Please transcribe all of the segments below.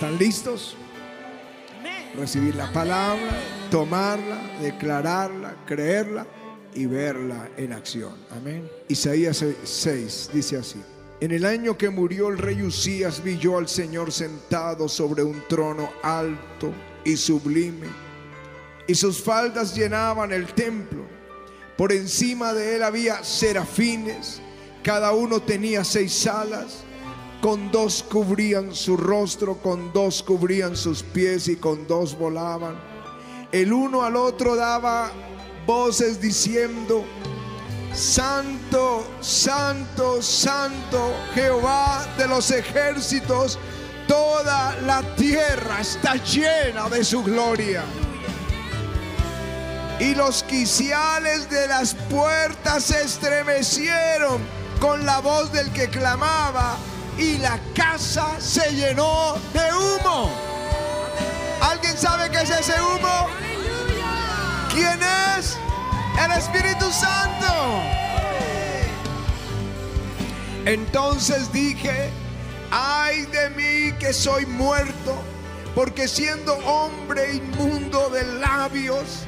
¿Están listos? Recibir la palabra, tomarla, declararla, creerla y verla en acción. Amén. Isaías 6 dice así. En el año que murió el rey Usías vi yo al Señor sentado sobre un trono alto y sublime, y sus faldas llenaban el templo. Por encima de él había serafines, cada uno tenía seis alas, con dos cubrían su rostro, con dos cubrían sus pies y con dos volaban. El uno al otro daba voces diciendo, Santo, Santo, Santo, Jehová de los ejércitos, toda la tierra está llena de su gloria. Y los quiciales de las puertas se estremecieron con la voz del que clamaba y la casa se llenó de humo. ¿Alguien sabe qué es ese humo? ¿Quién es? El Espíritu Santo. Entonces dije, ay de mí que soy muerto, porque siendo hombre inmundo de labios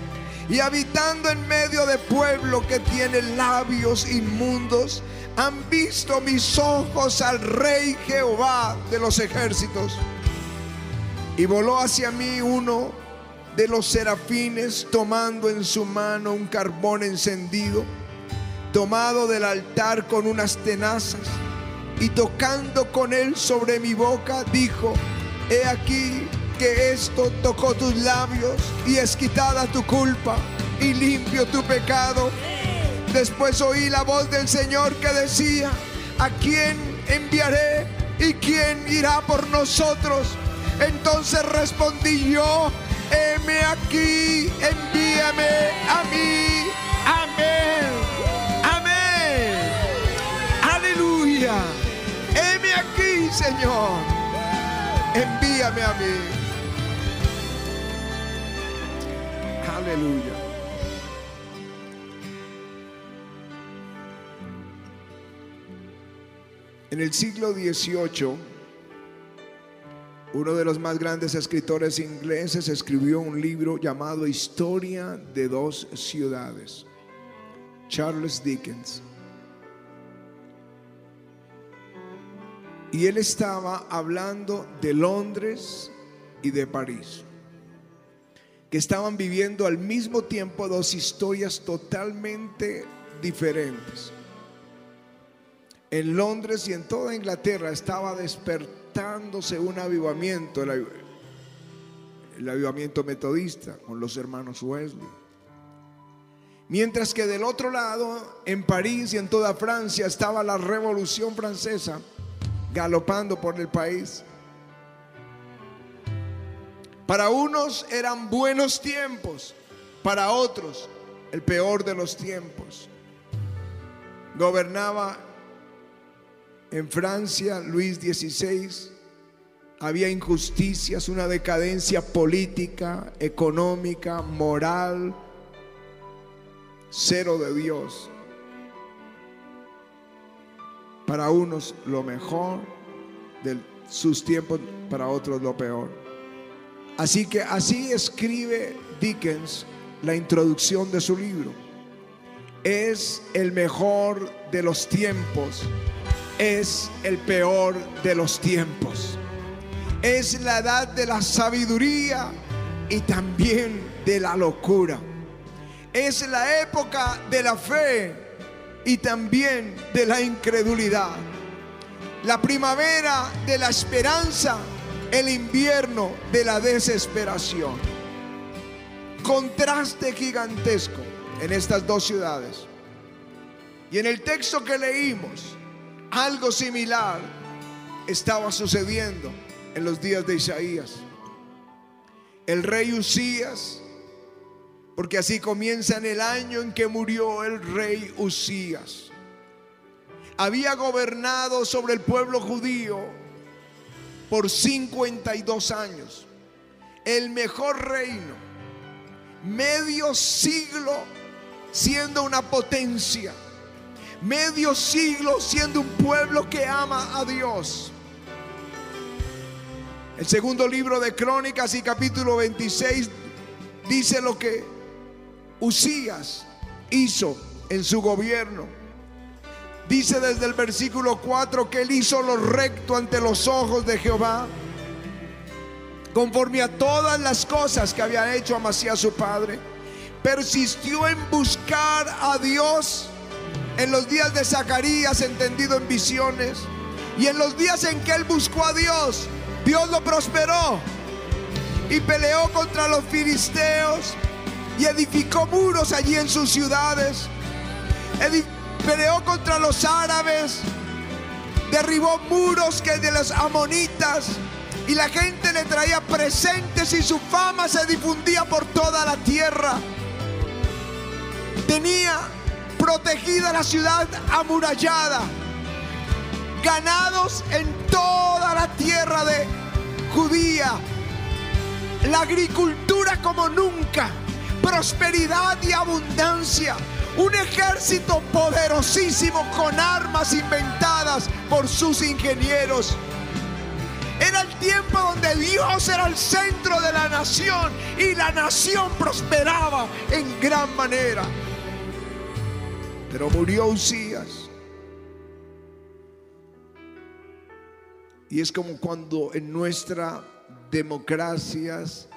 y habitando en medio de pueblo que tiene labios inmundos, han visto mis ojos al Rey Jehová de los ejércitos. Y voló hacia mí uno de los serafines tomando en su mano un carbón encendido, tomado del altar con unas tenazas, y tocando con él sobre mi boca, dijo, he aquí que esto tocó tus labios y es quitada tu culpa y limpio tu pecado. Después oí la voz del Señor que decía, ¿a quién enviaré y quién irá por nosotros? Entonces respondí yo, heme aquí, envíame a mí. Amén. Amén. Aleluya. Heme aquí, Señor. Envíame a mí. Aleluya. En el siglo XVIII, uno de los más grandes escritores ingleses escribió un libro llamado Historia de dos ciudades, Charles Dickens. Y él estaba hablando de Londres y de París, que estaban viviendo al mismo tiempo dos historias totalmente diferentes. En Londres y en toda Inglaterra estaba despertándose un avivamiento, el, avivamiento metodista con los hermanos Wesley. Mientras que del otro lado, en París y en toda Francia, estaba la revolución francesa galopando por el país. Para unos eran buenos tiempos, para otros el peor de los tiempos. Gobernaba en Francia Luis XVI. Había injusticias, una decadencia política, económica, moral, cero de Dios. Para unos lo mejor de sus tiempos, para otros lo peor. Así que así escribe Dickens la introducción de su libro. Es el mejor de los tiempos, es el peor de los tiempos. Es la edad de la sabiduría y también de la locura. Es la época de la fe y también de la incredulidad. La primavera de la esperanza, el invierno de la desesperación. Contraste gigantesco en estas dos ciudades. Y en el texto que leímos, algo similar estaba sucediendo en los días de Isaías. El rey Usías porque así comienza en el año en que murió el rey Usías. Había gobernado sobre el pueblo judío por 52 años. El mejor reino. Medio siglo siendo una potencia. Medio siglo siendo un pueblo que ama a Dios. El segundo libro de Crónicas y capítulo 26 dice lo que Usías hizo en su gobierno. Dice desde el versículo 4 que él hizo lo recto ante los ojos de Jehová, conforme a todas las cosas que había hecho Amasías su padre. Persistió en buscar a Dios en los días de Zacarías, entendido en visiones, y en los días en que él buscó a Dios, Dios lo prosperó y peleó contra los filisteos y edificó muros allí en sus ciudades. peleó contra los árabes, derribó muros que de los amonitas y la gente le traía presentes y su fama se difundía por toda la tierra. Tenía protegida la ciudad amurallada, ganados en toda la tierra de Judía, la agricultura como nunca, prosperidad y abundancia, un ejército poderosísimo con armas inventadas por sus ingenieros. Era el tiempo donde Dios era el centro de la nación y la nación prosperaba en gran manera. Pero murió Usías. Y es como cuando en nuestras democracias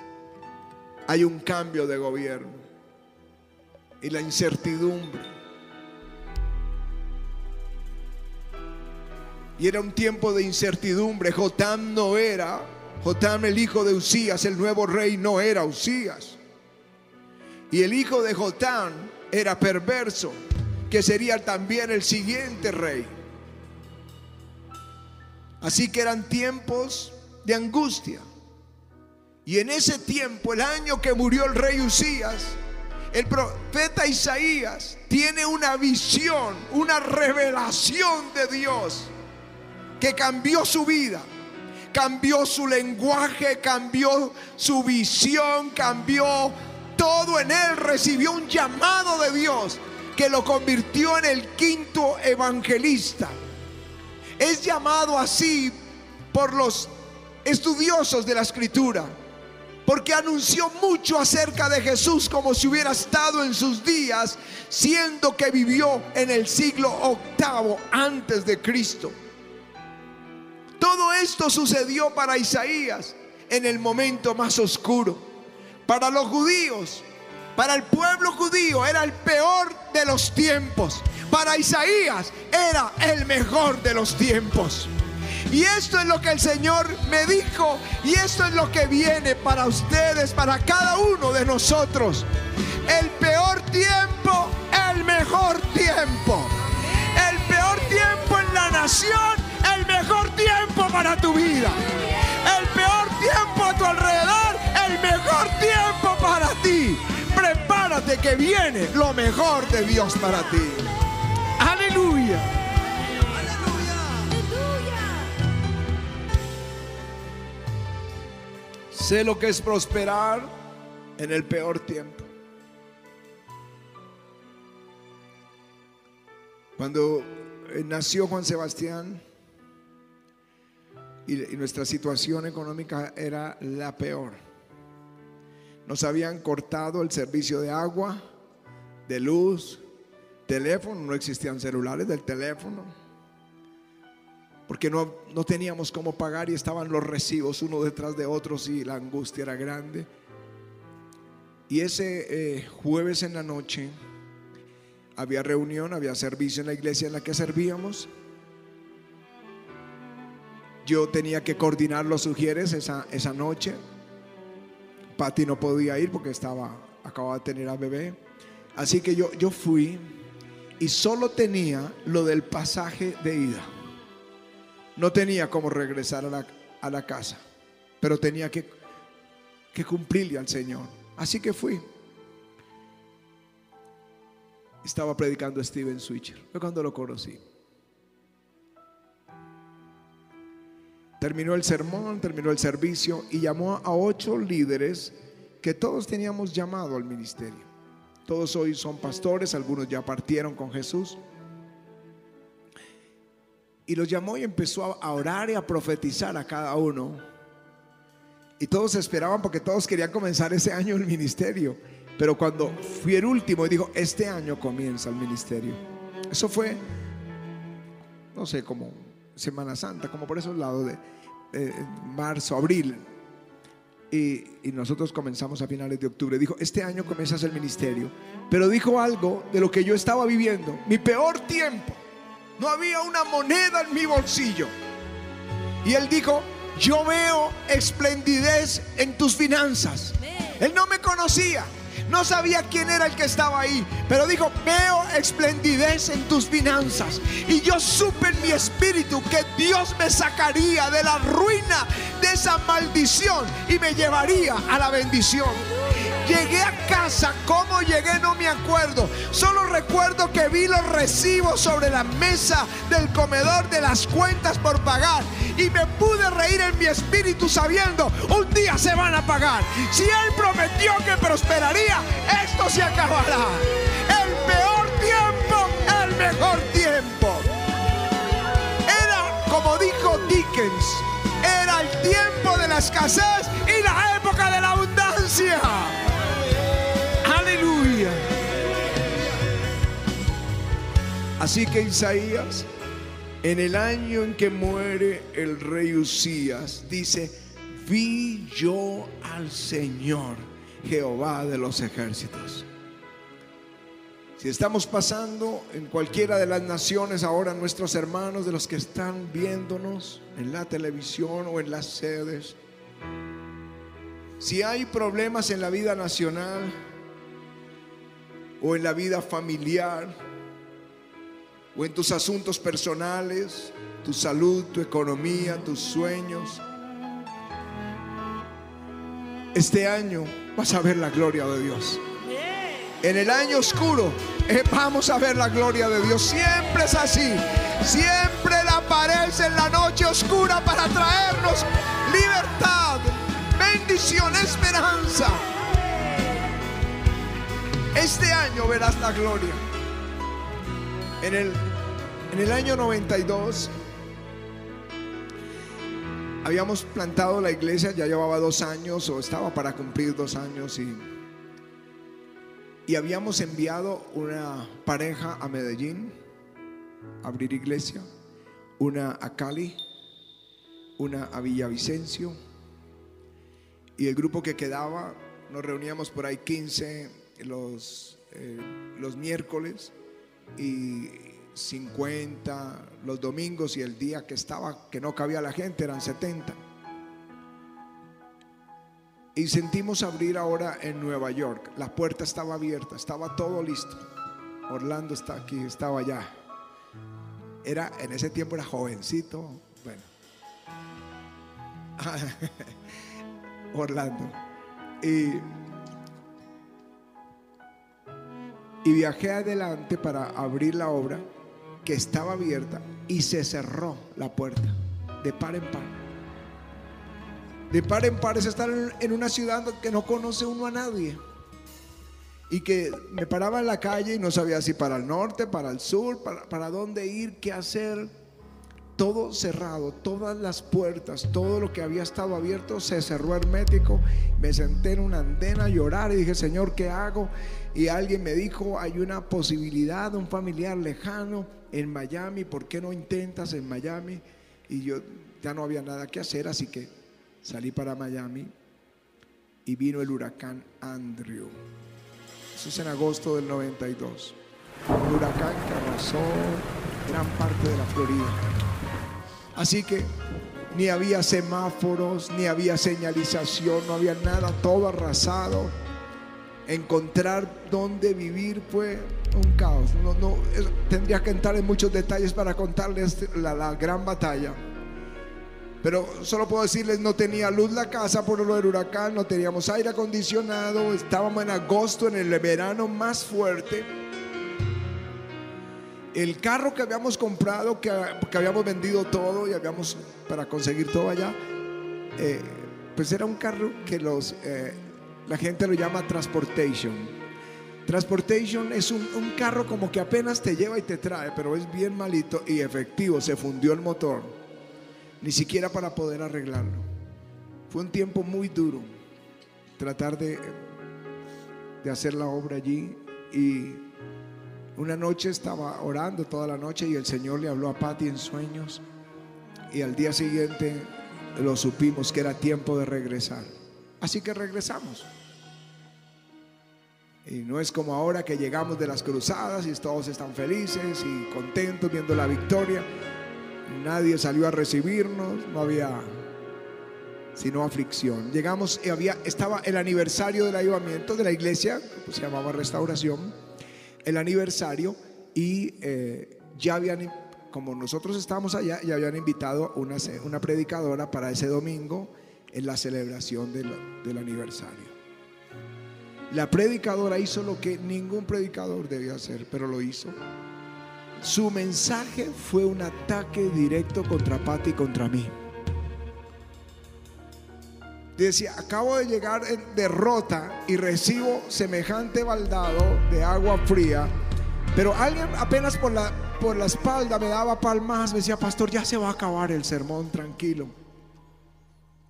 hay un cambio de gobierno y la incertidumbre. Y era un tiempo de incertidumbre. Jotam no era, Jotam el hijo de Usías, el nuevo rey no era Usías. Y el hijo de Jotam era perverso, que sería también el siguiente rey. Así que eran tiempos de angustia. Y en ese tiempo, el año que murió el rey Usías, el profeta Isaías tiene una visión, una revelación de Dios que cambió su vida, cambió su lenguaje, cambió su visión, cambió todo en él, recibió un llamado de Dios que lo convirtió en el quinto evangelista. Es llamado así por los estudiosos de la escritura, porque anunció mucho acerca de Jesús como si hubiera estado en sus días, siendo que vivió en el siglo octavo antes de Cristo. Todo esto sucedió para Isaías en el momento más oscuro. Para los judíos, para el pueblo judío era el peor de los tiempos. Para Isaías era el mejor de los tiempos. Y esto es lo que el Señor me dijo. Y esto es lo que viene para ustedes, para cada uno de nosotros. El peor tiempo, el mejor tiempo. El peor tiempo en la nación el mejor tiempo para tu vida. El peor tiempo a tu alrededor, el mejor tiempo. Prepárate que viene lo mejor de Dios para ti. Aleluya. Sé lo que es prosperar en el peor tiempo. Cuando eh, nació Juan Sebastián, y, nuestra situación económica era la peor. Nos habían cortado el servicio de agua, de luz, teléfono, no existían celulares del teléfono, porque no, no teníamos cómo pagar y estaban los recibos uno detrás de otros y la angustia era grande. Y ese eh, jueves en la noche había reunión, había servicio en la iglesia en la que servíamos. Yo tenía que coordinar los sugieres esa, esa noche. Patti no podía ir porque estaba, acababa de tener a bebé. Así que yo, yo fui y solo tenía lo del pasaje de ida. No tenía cómo regresar a la, a la casa, pero tenía que, que cumplirle al Señor. Así que fui. Estaba predicando Steven Switcher. Fue cuando lo conocí. Terminó el sermón, terminó el servicio y llamó a ocho líderes que todos teníamos llamado al ministerio. Todos hoy son pastores, algunos ya partieron con Jesús. Y los llamó y empezó a orar y a profetizar a cada uno Y todos esperaban porque todos querían comenzar ese año el ministerio. Pero cuando fui el último y dijo, este año comienza el ministerio. Eso fue, no sé, como Semana Santa, como por esos lados de marzo, abril. Y, y nosotros comenzamos a finales de octubre. Dijo, este año comienzas el ministerio. Pero dijo algo de lo que yo estaba viviendo. Mi peor tiempo. No había una moneda en mi bolsillo. Y él dijo, yo veo esplendidez en tus finanzas. Él no me conocía. No sabía quién era el que estaba ahí, pero dijo, veo esplendidez en tus finanzas. Y yo supe en mi espíritu que Dios me sacaría de la ruina, de esa maldición, y me llevaría a la bendición. Llegué a casa, ¿cómo llegué? No me acuerdo. Solo recuerdo que vi los recibos sobre la mesa del comedor de las cuentas por pagar. Y me pude reír en mi espíritu sabiendo, un día se van a pagar. Si Él prometió que prosperaría, esto se acabará. El peor tiempo, el mejor tiempo. Era, como dijo Dickens, era el tiempo de la escasez y la época de la abundancia. Así que Isaías, en el año en que muere el rey Usías, dice, vi yo al Señor, Jehová de los ejércitos. Si estamos pasando en cualquiera de las naciones ahora, nuestros hermanos de los que están viéndonos en la televisión o en las sedes, si hay problemas en la vida nacional o en la vida familiar o en tus asuntos personales, tu salud, tu economía, tus sueños, este año vas a ver la gloria de Dios. En el año oscuro eh, vamos a ver la gloria de Dios. Siempre es así. Siempre Él aparece en la noche oscura para traernos libertad, bendición, esperanza. Este año verás la gloria. En el, en el año 92 habíamos plantado la iglesia, ya llevaba dos años o estaba para cumplir dos años y, y habíamos enviado una pareja a Medellín a abrir iglesia, una a Cali, una a Villavicencio y el grupo que quedaba nos reuníamos por ahí 15 los, eh, los miércoles y 50 los domingos y el día que estaba, que no cabía la gente, eran 70. Y sentimos abrir ahora en Nueva York. La puerta estaba abierta, estaba todo listo. Orlando está aquí, estaba allá. Era, en ese tiempo era jovencito. Bueno. Orlando. Y y viajé adelante para abrir la obra que estaba abierta y se cerró la puerta de par en par. De par en par es estar en una ciudad que no conoce uno a nadie. Y que me paraba en la calle y no sabía si para el norte, para el sur, para, para dónde ir, qué hacer. Todo cerrado, todas las puertas, todo lo que había estado abierto se cerró hermético. Me senté en una andena a llorar y dije, Señor, ¿qué hago? Y alguien me dijo, hay una posibilidad un familiar lejano en Miami, ¿por qué no intentas en Miami? Y yo ya no había nada que hacer, así que salí para Miami y vino el huracán Andrew. Eso es en agosto del 92. Un huracán que arrasó gran parte de la Florida. Así que ni había semáforos, ni había señalización, no había nada, todo arrasado. Encontrar dónde vivir fue un caos. No, no, tendría que entrar en muchos detalles para contarles la, gran batalla. Pero solo puedo decirles, no tenía luz la casa por lo del huracán, no teníamos aire acondicionado, estábamos en agosto, en el verano más fuerte. El carro que habíamos comprado, que, que habíamos vendido todo y habíamos para conseguir todo allá, eh, pues era un carro que los, eh, la gente lo llama transportation. Transportation es un, un carro como que apenas te lleva y te trae, pero es bien malito y efectivo, se fundió el motor ni siquiera para poder arreglarlo. Fue un tiempo muy duro tratar de, de hacer la obra allí y una noche estaba orando toda la noche y el Señor le habló a Patty en sueños y al día siguiente lo supimos que era tiempo de regresar. Así que regresamos. Y no es como ahora que llegamos de las cruzadas y todos están felices y contentos viendo la victoria. Nadie salió a recibirnos, no había sino aflicción. Llegamos y había estaba el aniversario del avivamiento de la iglesia, pues se llamaba Restauración, el aniversario y eh, ya habían como nosotros estábamos allá, ya habían invitado una, una predicadora para ese domingo en la celebración del, del aniversario. La predicadora hizo lo que ningún predicador debía hacer, pero lo hizo. Su mensaje fue un ataque directo contra Pati y contra mí. Decía, acabo de llegar en derrota y recibo semejante baldado de agua fría, pero alguien apenas por la, por la espalda me daba palmas, me decía, pastor, ya se va a acabar el sermón, tranquilo.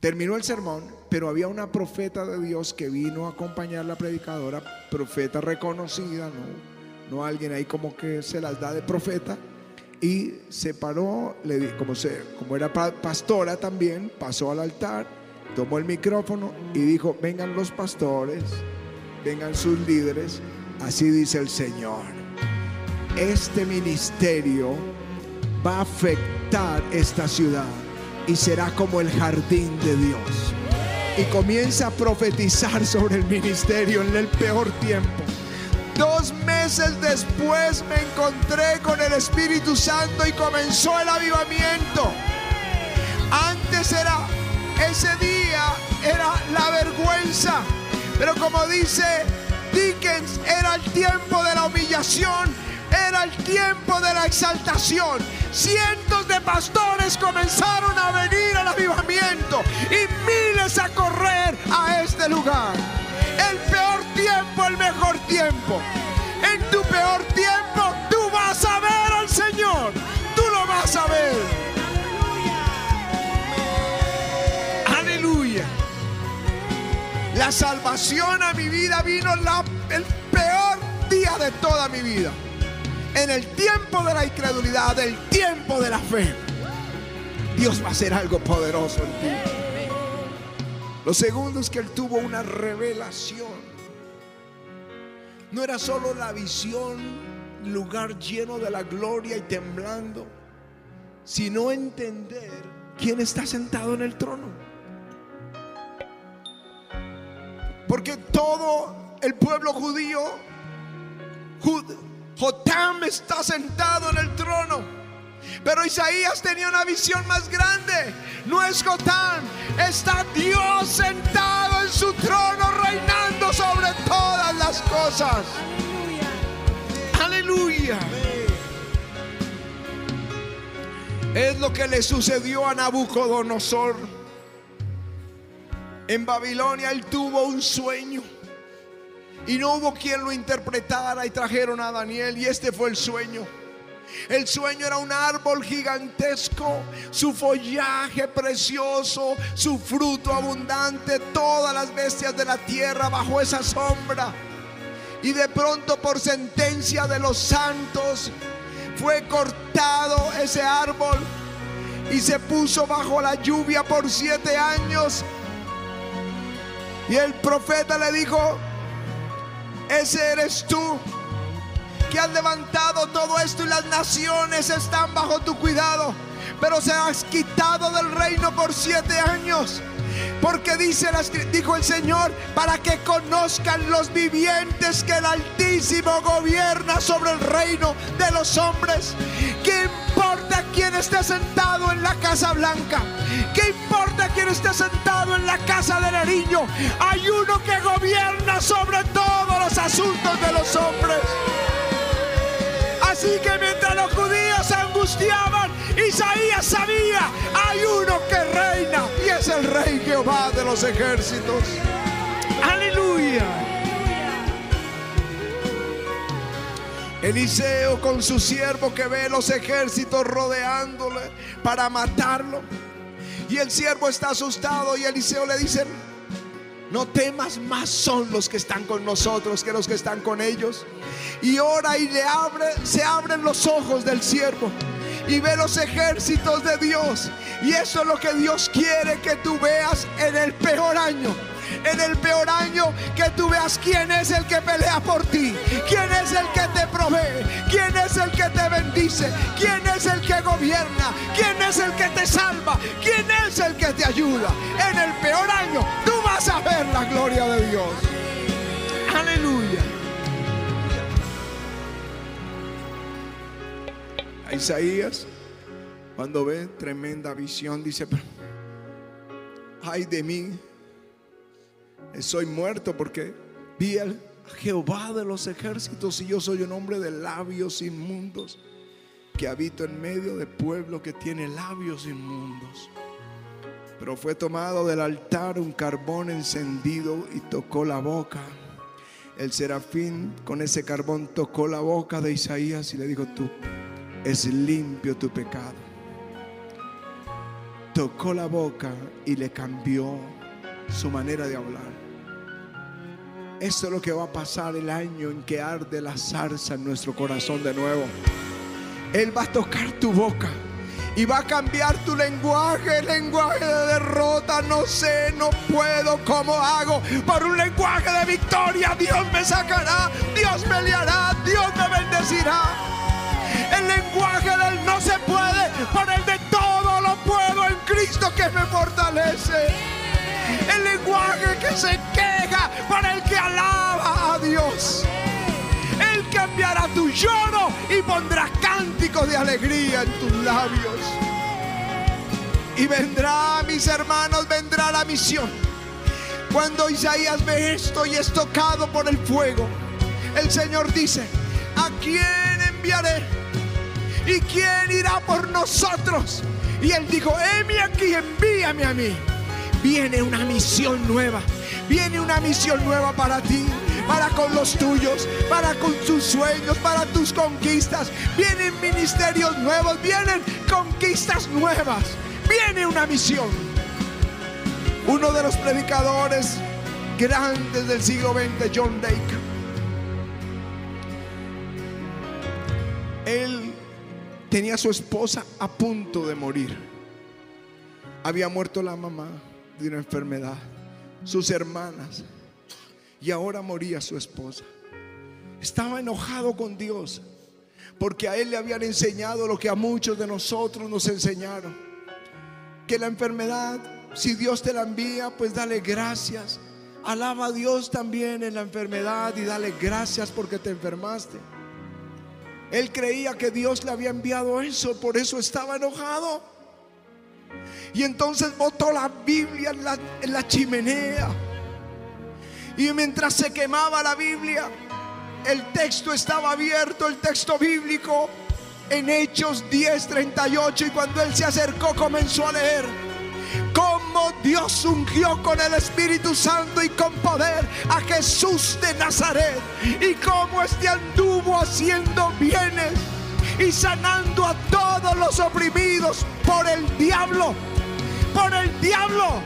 Terminó el sermón, pero había una profeta de Dios que vino a acompañar a la predicadora, profeta reconocida, no, no alguien ahí como que se las da de profeta, y se paró, le, como, se, como era pastora también, pasó al altar, tomó el micrófono y dijo, vengan los pastores, vengan sus líderes, así dice el Señor. Este ministerio va a afectar esta ciudad y será como el jardín de Dios. Y comienza a profetizar sobre el ministerio en el peor tiempo. Dos meses después me encontré con el Espíritu Santo y comenzó el avivamiento. Antes era, ese día era la vergüenza. Pero como dice Dickens, era el tiempo de la humillación, era el tiempo de la exaltación cientos de pastores comenzaron a venir al avivamiento y miles a correr a este lugar. El peor tiempo, el mejor tiempo. En tu peor tiempo tú vas a ver al Señor. Tú lo vas a ver. Aleluya. La salvación a mi vida vino el peor día de toda mi vida en el tiempo de la incredulidad, el tiempo de la fe, Dios va a hacer algo poderoso en ti. Lo segundo es que él tuvo una revelación. No era solo la visión, lugar lleno de la gloria y temblando, sino entender quién está sentado en el trono. Porque todo el pueblo judío, Jotam está sentado en el trono. Pero Isaías tenía una visión más grande. No es Jotam, está Dios sentado en su trono reinando sobre todas las cosas. Aleluya. Es lo que le sucedió a Nabucodonosor. En Babilonia él tuvo un sueño. Y no hubo quien lo interpretara y trajeron a Daniel y este fue el sueño. El sueño era un árbol gigantesco, su follaje precioso, su fruto abundante, todas las bestias de la tierra bajo esa sombra. Y de pronto por sentencia de los santos fue cortado ese árbol y se puso bajo la lluvia por siete años. Y el profeta le dijo, ese eres tú que has levantado todo esto y las naciones están bajo tu cuidado. Pero se has quitado del reino por siete años. Porque dice, dijo el Señor, para que conozcan los vivientes que el Altísimo gobierna sobre el reino de los hombres. ¿Qué importa quién esté sentado en la Casa Blanca? ¿Qué importa quién esté sentado en la casa del eriño? Hay uno que gobierna sobre todos los asuntos de los hombres. Así que mientras los judíos se angustiaban, Isaías sabía, hay uno que reina y es el rey Jehová de los ejércitos. Aleluya. Eliseo con su siervo que ve los ejércitos rodeándole para matarlo. Y el siervo está asustado y Eliseo le dice, no temas, más son los que están con nosotros que los que están con ellos. Y ora y le abre, se abren los ojos del siervo y ve los ejércitos de Dios. Y eso es lo que Dios quiere que tú veas en el peor año en el peor año que tú veas quién es el que pelea por ti, quién es el que te provee, quién es el que te bendice, quién es el que gobierna, quién es el que te salva, quién es el que te ayuda. En el peor año tú vas a ver la gloria de Dios. Aleluya. Isaías, cuando ve tremenda visión, dice, ay de mí soy muerto porque vi a Jehová de los ejércitos y yo soy un hombre de labios inmundos que habito en medio de pueblo que tiene labios inmundos. Pero fue tomado del altar un carbón encendido y tocó la boca. El serafín con ese carbón tocó la boca de Isaías y le dijo, tú, es limpio tu pecado. Tocó la boca y le cambió su manera de hablar. Eso es lo que va a pasar el año en que arde la zarza en nuestro corazón de nuevo. Él va a tocar tu boca y va a cambiar tu lenguaje, lenguaje de derrota. No sé, no puedo, ¿cómo hago? Por un lenguaje de victoria, Dios me sacará, Dios me liará, Dios me bendecirá. El lenguaje del no se puede, por el de todo lo puedo en Cristo que me fortalece el lenguaje que se queja para el que alaba a Dios. Él cambiará tu lloro y pondrá cánticos de alegría en tus labios. Y vendrá, mis hermanos, vendrá la misión. Cuando Isaías ve esto y es tocado por el fuego, el Señor dice, ¿a quién enviaré? ¿Y quién irá por nosotros? Y él dijo, heme aquí, envíame a mí viene una misión nueva. Viene una misión nueva para ti, para con los tuyos, para con tus sueños, para tus conquistas. Vienen ministerios nuevos, vienen conquistas nuevas. Viene una misión. Uno de los predicadores grandes del siglo XX, John Lake, él tenía a su esposa a punto de morir. Había muerto la mamá de una enfermedad, sus hermanas, y ahora moría su esposa. Estaba enojado con Dios porque a él le habían enseñado lo que a muchos de nosotros nos enseñaron. Que la enfermedad, si Dios te la envía, pues dale gracias. Alaba a Dios también en la enfermedad y dale gracias porque te enfermaste. Él creía que Dios le había enviado eso, por eso estaba enojado. Y entonces botó la Biblia en la, chimenea. Y mientras se quemaba la Biblia, el texto estaba abierto, el texto bíblico, en Hechos 10:38. Y cuando él se acercó, comenzó a leer cómo Dios ungió con el Espíritu Santo y con poder a Jesús de Nazaret. Y cómo este anduvo haciendo bienes y sanando a todos los oprimidos por el diablo por el diablo.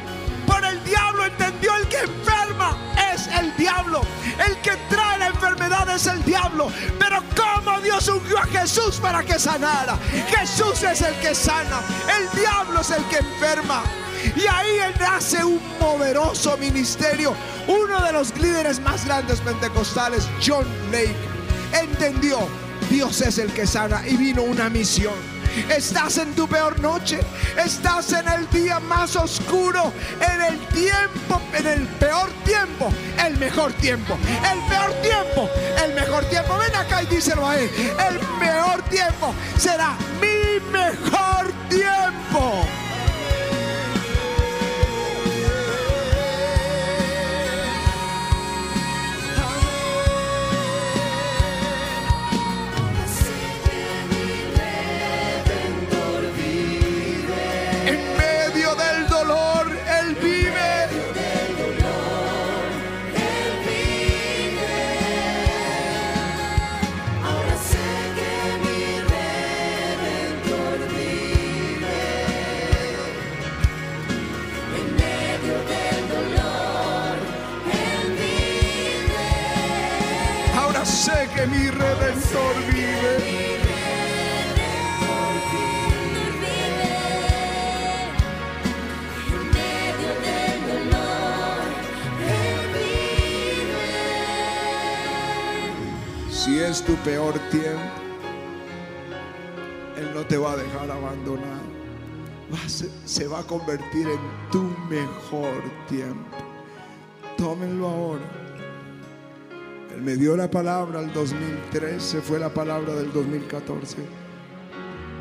Por el diablo entendió el que enferma es el diablo. El que trae la enfermedad es el diablo. Pero como Dios ungió a Jesús para que sanara. Jesús es el que sana. El diablo es el que enferma. Y ahí nace un poderoso ministerio. Uno de los líderes más grandes pentecostales, John Lake, entendió, Dios es el que sana y vino una misión. Estás en tu peor noche. Estás en el día más oscuro. En el tiempo, en el peor tiempo, el mejor tiempo. El peor tiempo, el mejor tiempo. Ven acá y díselo a él. El peor tiempo será mi mejor tiempo. Si es tu peor tiempo, Él no te va a dejar abandonado. Se va a convertir en tu mejor tiempo. Tómenlo ahora. Me dio la palabra el 2013, fue la palabra del 2014.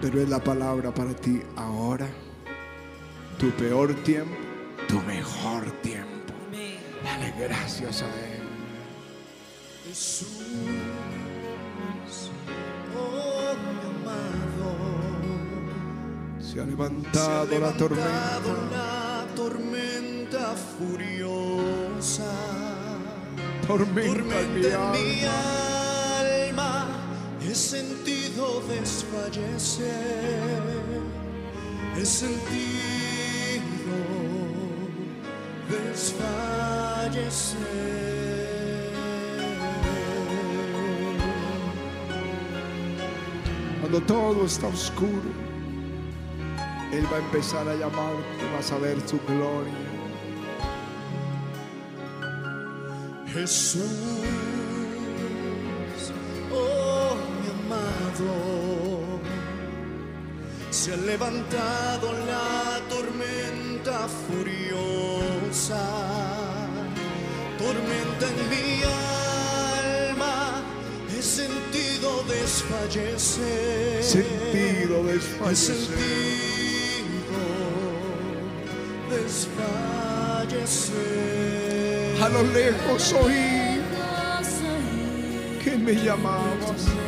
Pero es la palabra para ti ahora. Tu peor tiempo, tu mejor tiempo. Dale gracias a Él. Jesús, oh mi amado, Se ha se ha levantado la tormenta. levantado la tormenta furiosa, Tormenta en mi alma, he sentido desfallecer, he sentido desfallecer. Cuando todo está oscuro, Él va a empezar a llamarte, vas a ver su gloria. Jesús, oh mi amado, se ha levantado la tormenta furiosa, tormenta en mi alma, he sentido desfallecer, Sentido he desfallecer. sentido desfallecer. A lo lejos oí que me llamabas.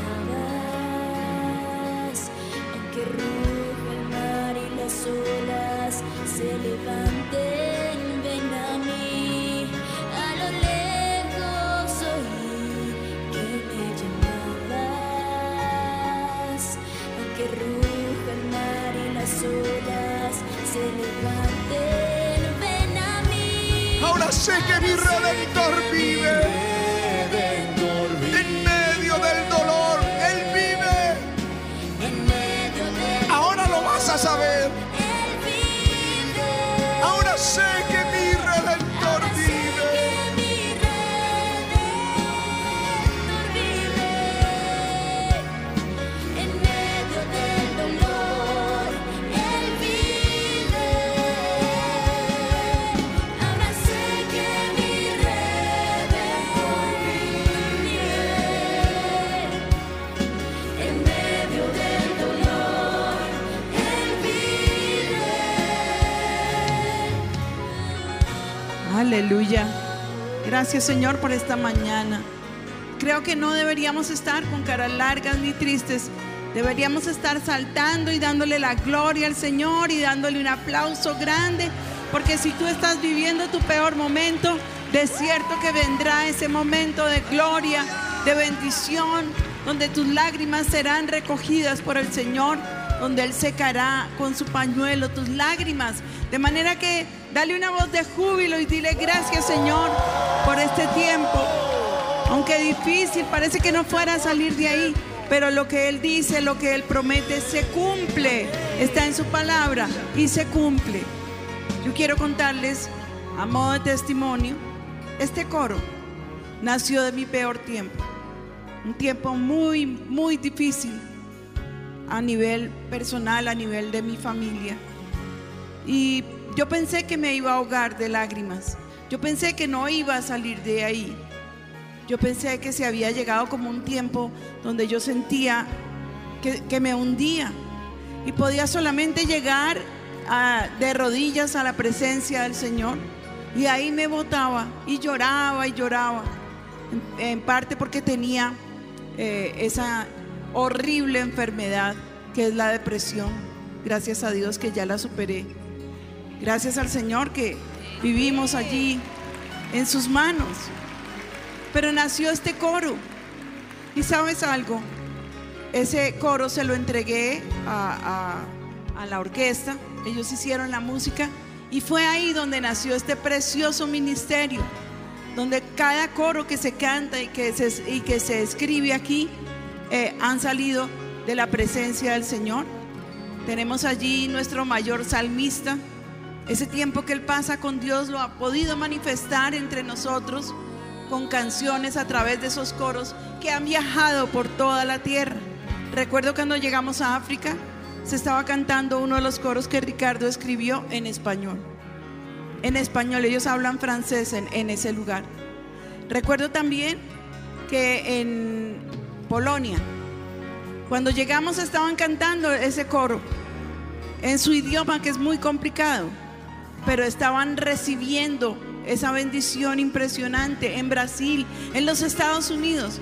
Sé que mi redentor vive. Aleluya. Gracias Señor por esta mañana. Creo que no deberíamos estar con caras largas ni tristes. Deberíamos estar saltando y dándole la gloria al Señor y dándole un aplauso grande. Porque si tú estás viviendo tu peor momento, de cierto que vendrá ese momento de gloria, de bendición, donde tus lágrimas serán recogidas por el Señor, donde Él secará con su pañuelo tus lágrimas. De manera que dale una voz de júbilo y dile gracias Señor por este tiempo. Aunque difícil, parece que no fuera a salir de ahí, pero lo que Él dice, lo que Él promete, se cumple. Está en su palabra y se cumple. Yo quiero contarles, a modo de testimonio, este coro nació de mi peor tiempo. Un tiempo muy, muy difícil a nivel personal, a nivel de mi familia. Y yo pensé que me iba a ahogar de lágrimas. Yo pensé que no iba a salir de ahí. Yo pensé que se había llegado como un tiempo donde yo sentía que, que me hundía y podía solamente llegar a- de rodillas a la presencia del Señor. Y ahí me botaba y lloraba y lloraba. En, parte porque tenía eh, esa horrible enfermedad que es la depresión. Gracias a Dios que ya la superé. Gracias al Señor que vivimos allí en sus manos. Pero nació este coro. Y sabes algo, ese coro se lo entregué a, la orquesta. Ellos hicieron la música. Y fue ahí donde nació este precioso ministerio. donde cada coro que se canta y que se escribe aquí eh, han salido de la presencia del Señor. Tenemos allí nuestro mayor salmista. Ese tiempo que él pasa con Dios lo ha podido manifestar entre nosotros con canciones a través de esos coros que han viajado por toda la tierra. Recuerdo cuando llegamos a África, se estaba cantando uno de los coros que Ricardo escribió en español. En español, ellos hablan francés en, en ese lugar. Recuerdo también que en Polonia, cuando llegamos estaban cantando ese coro en su idioma que es muy complicado, pero estaban recibiendo esa bendición impresionante en Brasil, en los Estados Unidos.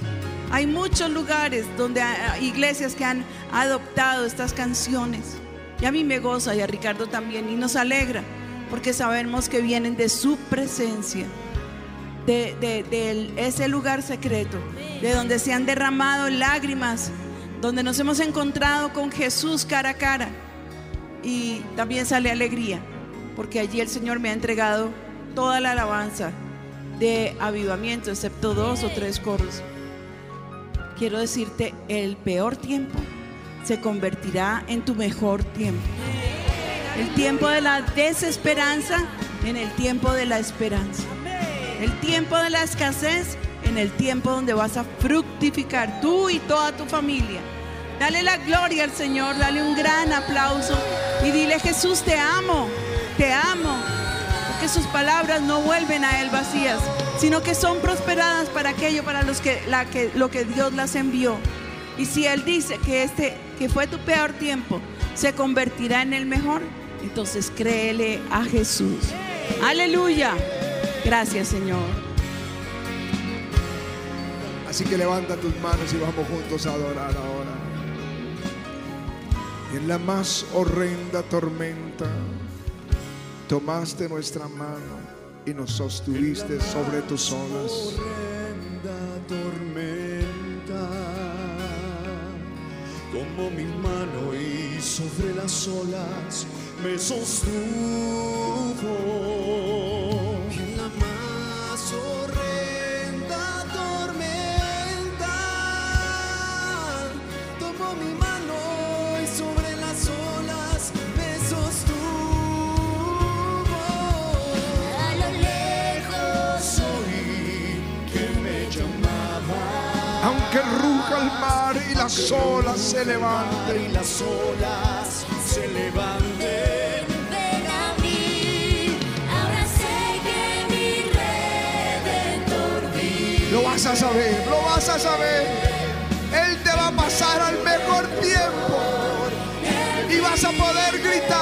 Hay muchos lugares donde hay iglesias que han adoptado estas canciones. Y a mí me goza y a Ricardo también y nos alegra porque sabemos que vienen de su presencia, de, ese lugar secreto, de donde se han derramado lágrimas, donde nos hemos encontrado con Jesús cara a cara y también sale alegría, porque allí el Señor me ha entregado toda la alabanza de avivamiento, excepto dos o tres coros. Quiero decirte, el peor tiempo se convertirá en tu mejor tiempo. El tiempo de la desesperanza en el tiempo de la esperanza. El tiempo de la escasez en el tiempo donde vas a fructificar tú y toda tu familia. Dale la gloria al Señor, dale un gran aplauso y dile Jesús te amo, te amo. Porque sus palabras no vuelven a él vacías, sino que son prosperadas para aquello para los que, la que lo que Dios las envió. Y si él dice que este que fue tu peor tiempo se convertirá en el mejor, entonces créele a Jesús. Aleluya. Gracias, Señor. Así que levanta tus manos y vamos juntos a adorar ahora. Y en la más horrenda tormenta, tomaste nuestra mano y nos sostuviste sobre tus olas. horrenda tormenta como mi mano y sobre las olas me sostuvo Aunque ruja el mar y las olas se y levanten, las olas se levanten. ven a mí. Ahora sé que mi redentor vive. lo vas a saber, lo vas a saber. Él te va a pasar al mejor tiempo y vas a poder gritar.